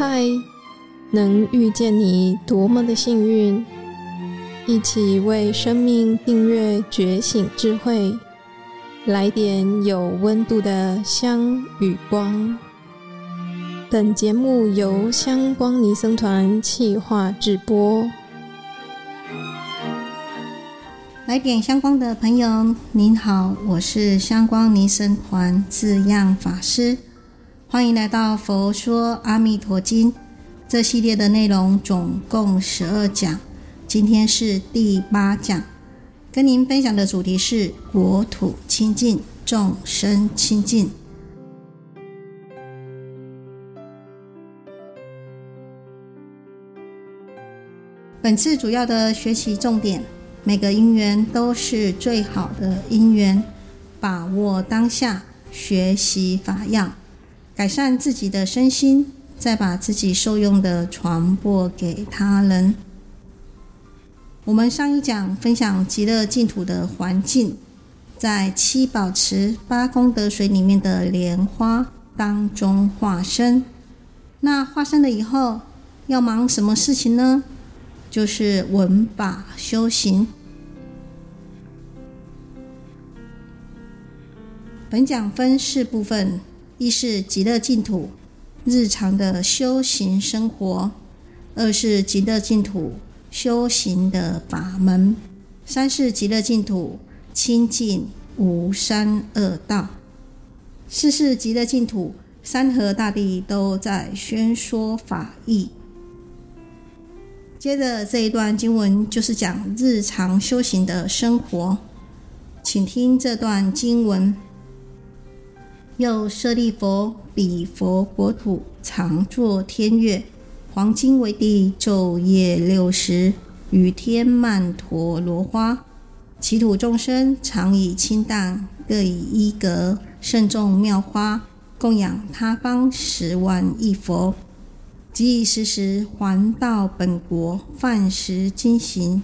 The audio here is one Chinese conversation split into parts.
嗨，能遇见你多么的幸运！一起为生命订阅觉醒智慧，来点有温度的香与光。本节目由香光尼僧团企划制播。来点香光的朋友，您好，我是香光尼僧团字样法师，欢迎来到《佛说阿弥陀经》这系列的内容，总共十二讲，今天是第八讲，跟您分享的主题是国土清净，众生清净。本次主要的学习重点。每个因缘都是最好的因缘，把握当下，学习法样，改善自己的身心，再把自己受用的传播给他人。我们上一讲分享极乐净土的环境，在七宝池八功德水里面的莲花当中化身。那化身了以后，要忙什么事情呢？就是闻法修行。本讲分四部分：一是极乐净土日常的修行生活；二是极乐净土修行的法门；三是极乐净土清净无三恶道；四是极乐净土山河大地都在宣说法义。接着这一段经文就是讲日常修行的生活，请听这段经文：又舍利佛，彼佛国土常作天乐，黄金为地，昼夜六时，雨天曼陀罗花，其土众生常以清淡，各以一格慎重妙花，供养他方十万亿佛。即以时时还到本国，饭食精行。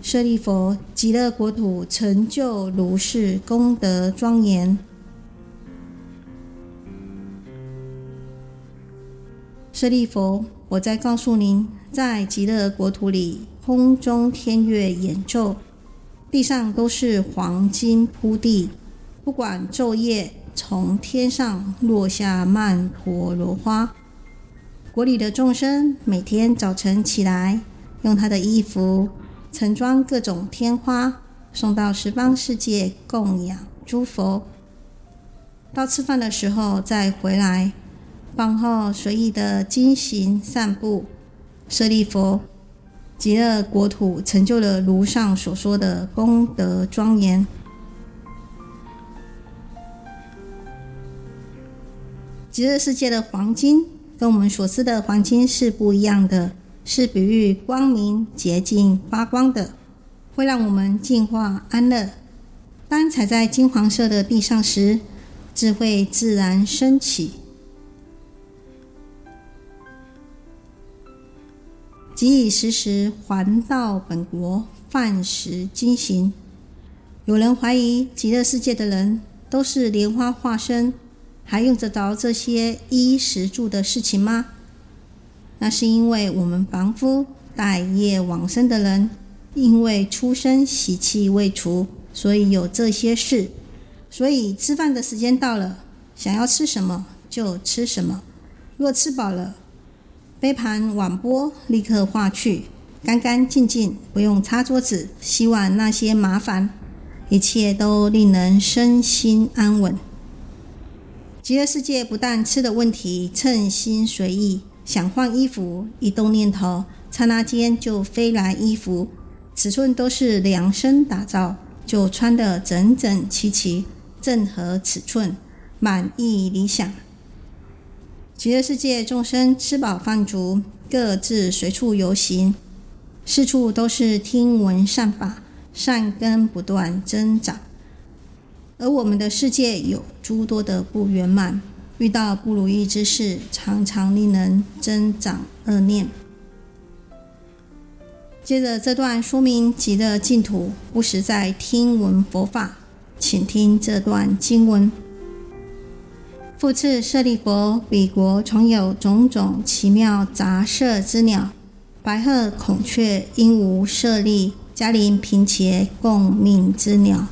舍利佛，极乐国土成就如是功德庄严。舍利佛，我在告诉您，在极乐国土里，空中天乐演奏，地上都是黄金铺地，不管昼夜，从天上落下曼陀罗花。国里的众生每天早晨起来，用他的衣服盛装各种天花，送到十方世界供养诸佛。到吃饭的时候再回来，饭后随意的经行散步。舍利佛，极乐国土成就了如上所说的功德庄严。极乐世界的黄金。跟我们所知的黄金是不一样的，是比喻光明、洁净、发光的，会让我们净化、安乐。当踩在金黄色的地上时，智慧自然升起。即以时时还到本国，饭食精行。有人怀疑极乐世界的人都是莲花化身。还用得着这些衣食住的事情吗？那是因为我们凡夫待业往生的人，因为出生习气未除，所以有这些事。所以吃饭的时间到了，想要吃什么就吃什么。若吃饱了，杯盘碗钵立刻化去，干干净净，不用擦桌子、洗碗那些麻烦，一切都令人身心安稳。极乐世界不但吃的问题称心随意，想换衣服，一动念头，刹那间就飞来衣服，尺寸都是量身打造，就穿得整整齐齐，正合尺寸，满意理想。极乐世界众生吃饱饭足，各自随处游行，四处都是听闻善法，善根不断增长。而我们的世界有诸多的不圆满，遇到不如意之事，常常令人增长恶念。接着这段说明极乐净土不时在听闻佛法，请听这段经文：复次，舍利佛，彼国从有种种奇妙杂色之鸟，白鹤、孔雀、鹦鹉、舍利、嘉陵、平茄，共命之鸟。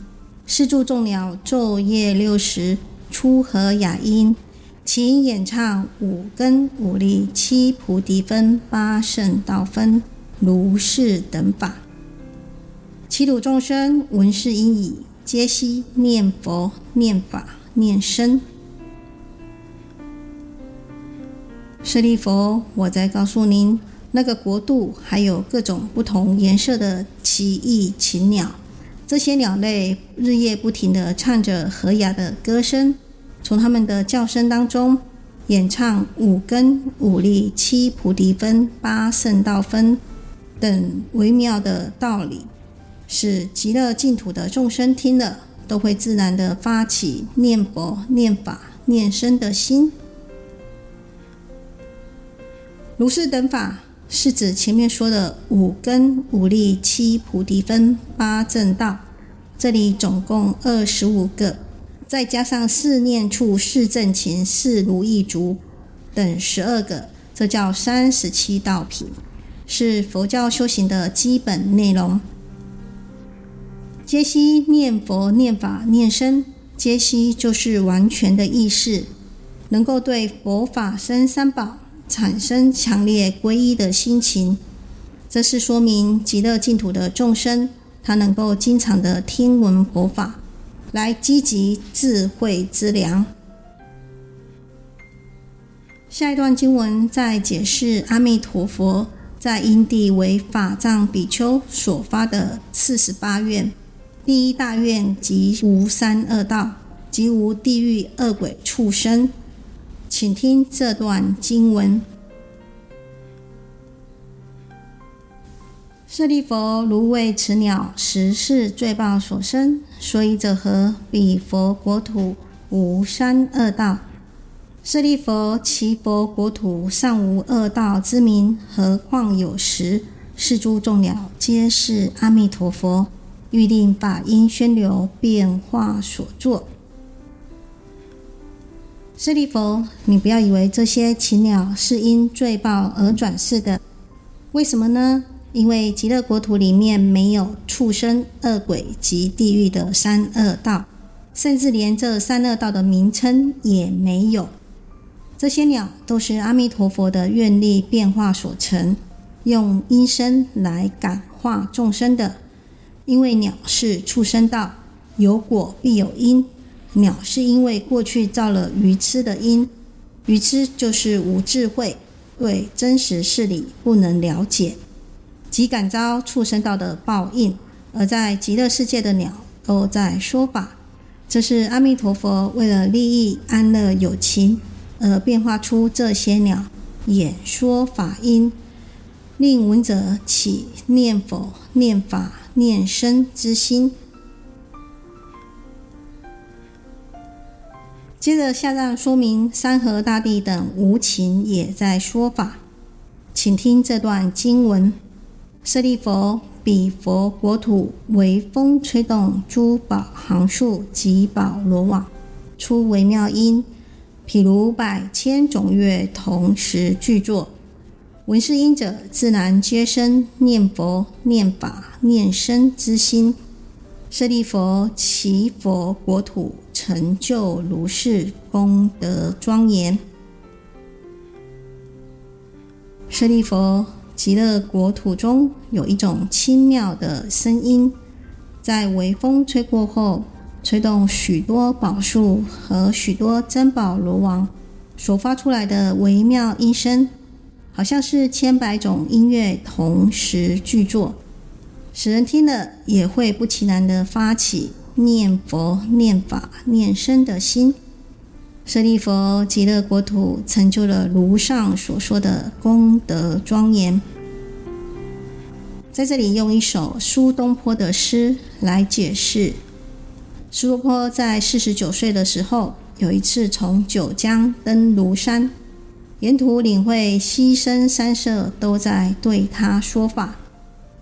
是诸众鸟昼夜六时出和雅音，其演唱五根五力七菩提分八圣道分如是等法。其土众生闻是音已，皆悉念佛、念法、念僧。舍利佛，我在告诉您，那个国度还有各种不同颜色的奇异禽鸟，这些鸟类日夜不停地唱着和雅的歌声，从它们的叫声当中演唱五根、五力、七菩提分、八圣道分等微妙的道理，使极乐净土的众生听了，都会自然地发起念佛、念法、念僧的心。如是等法，是指前面说的五根、五力、七菩提分、八正道，这里总共二十五个，再加上四念处、四正勤、四如意足等十二个，这叫三十七道品，是佛教修行的基本内容。皆悉念佛、念法、念僧，皆悉就是完全的意识，能够对佛法僧三宝。产生强烈皈依的心情，这是说明极乐净土的众生，他能够经常的听闻佛法，来积集智慧之粮。下一段经文在解释阿弥陀佛在因地为法藏比丘所发的四十八愿，第一大愿即无三恶道，即无地狱、恶鬼、畜生。请听这段经文：舍利弗，如为此鸟十世罪报所生，所以者何？彼佛国土无三恶道。舍利弗，其佛国土尚无恶道之名，何况有十？是诸众鸟皆是阿弥陀佛欲令法音宣流变化所作。舍利弗，你不要以为这些禽鸟是因罪报而转世的。为什么呢？因为极乐国土里面没有畜生、恶鬼及地狱的三恶道，甚至连这三恶道的名称也没有。这些鸟都是阿弥陀佛的愿力变化所成，用音声来感化众生的。因为鸟是畜生道，有果必有因。鸟是因为过去造了愚痴的因，愚痴就是无智慧，对真实事理不能了解，即感遭畜生道的报应。而在极乐世界的鸟都在说法，这是阿弥陀佛为了利益安乐有情而变化出这些鸟演说法音，令闻者起念佛、念法、念僧之心。接着下让说明山河大地等无情也在说法，请听这段经文：舍利弗，彼佛国土为风吹动珠宝行树及宝罗网，出微妙音，譬如百千种乐同时具作。闻是音者，自然皆生念佛、念法、念僧之心。舍利弗，其佛国土成就如是功德庄严。舍利弗，极乐国土中有一种轻妙的声音，在微风吹过后，吹动许多宝树和许多珍宝罗网所发出来的微妙音声，好像是千百种音乐同时具作。使人听了也会不其然的发起念佛、念法、念僧的心。舍利佛，极乐国土成就了如上所说的功德庄严。在这里用一首苏东坡的诗来解释：苏东坡在四十九岁的时候，有一次从九江登庐山，沿途领会溪声山色都在对他说法。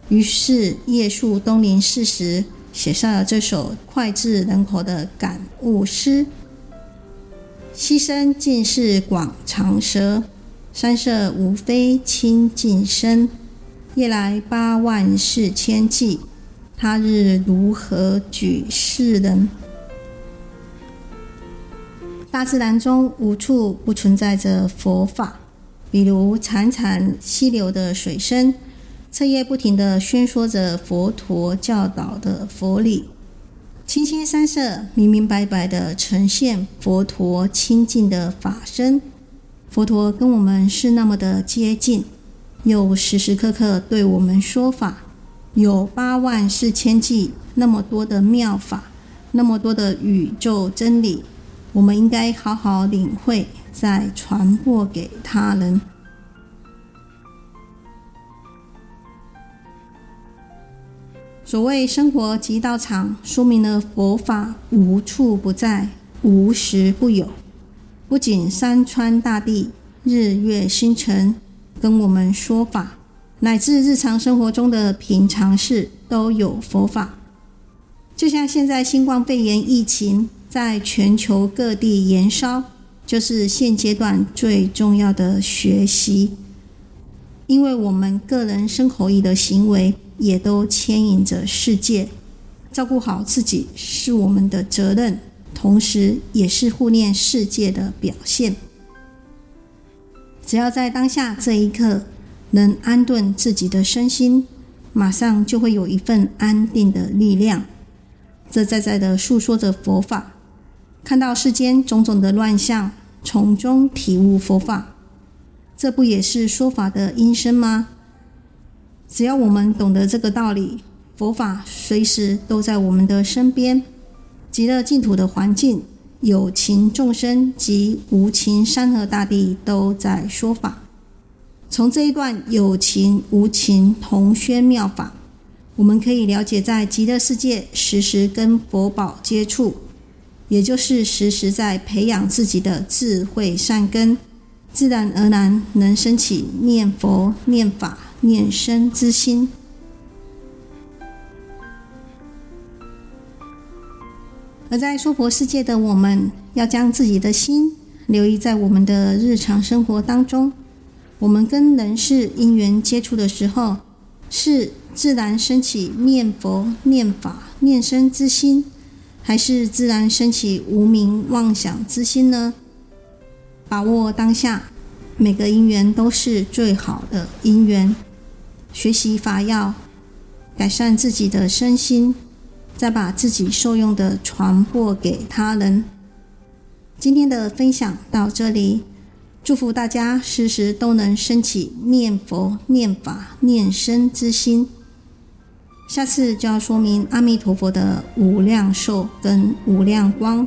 于是夜宿东林寺时，写下了这首脍炙人口的感悟诗：“溪声尽是广长舌，山色无非清净身。夜来八万四千计，他日如何举世人？大自然中无处不存在着佛法，比如潺潺溪流的水声，彻夜不停地宣说着佛陀教导的佛理；清清三色，明明白白地呈现佛陀清净的法身。佛陀跟我们是那么的接近。又时时刻刻对我们说法，有八万四千计那么多的妙法，那么多的宇宙真理，我们应该好好领会，再传播给他人。所谓生活即道场，说明了佛法无处不在，无时不有。不仅山川大地、日月星辰。跟我们说法，乃至日常生活中的平常事都有佛法。就像现在新冠肺炎疫情在全球各地延烧，就是现阶段最重要的学习。因为我们个人身口意的行为也都牵引着世界，照顾好自己是我们的责任，同时也是护念世界的表现。只要在当下这一刻能安顿自己的身心，马上就会有一份安定的力量。这在在的诉说着佛法，看到世间种种的乱象，从中体悟佛法，这不也是说法的音声吗？只要我们懂得这个道理，佛法随时都在我们的身边，极乐净土的环境。有情众生及无情山河大地都在说法。从这一段有情无情同宣妙法，我们可以了解，在极乐世界时时跟佛宝接触，也就是时时在培养自己的智慧善根，自然而然能升起念佛、念法、念生之心。而在娑婆世界的我们，要将自己的心留意在我们的日常生活当中。我们跟人事因缘接触的时候，是自然升起念佛、念法、念僧之心，还是自然升起无名妄想之心呢？把握当下，每个因缘都是最好的因缘。学习法要，改善自己的身心。再把自己受用的传播给他人。今天的分享到这里，祝福大家时时都能升起念佛、念法、念僧之心。下次就要说明阿弥陀佛的无量寿跟无量光。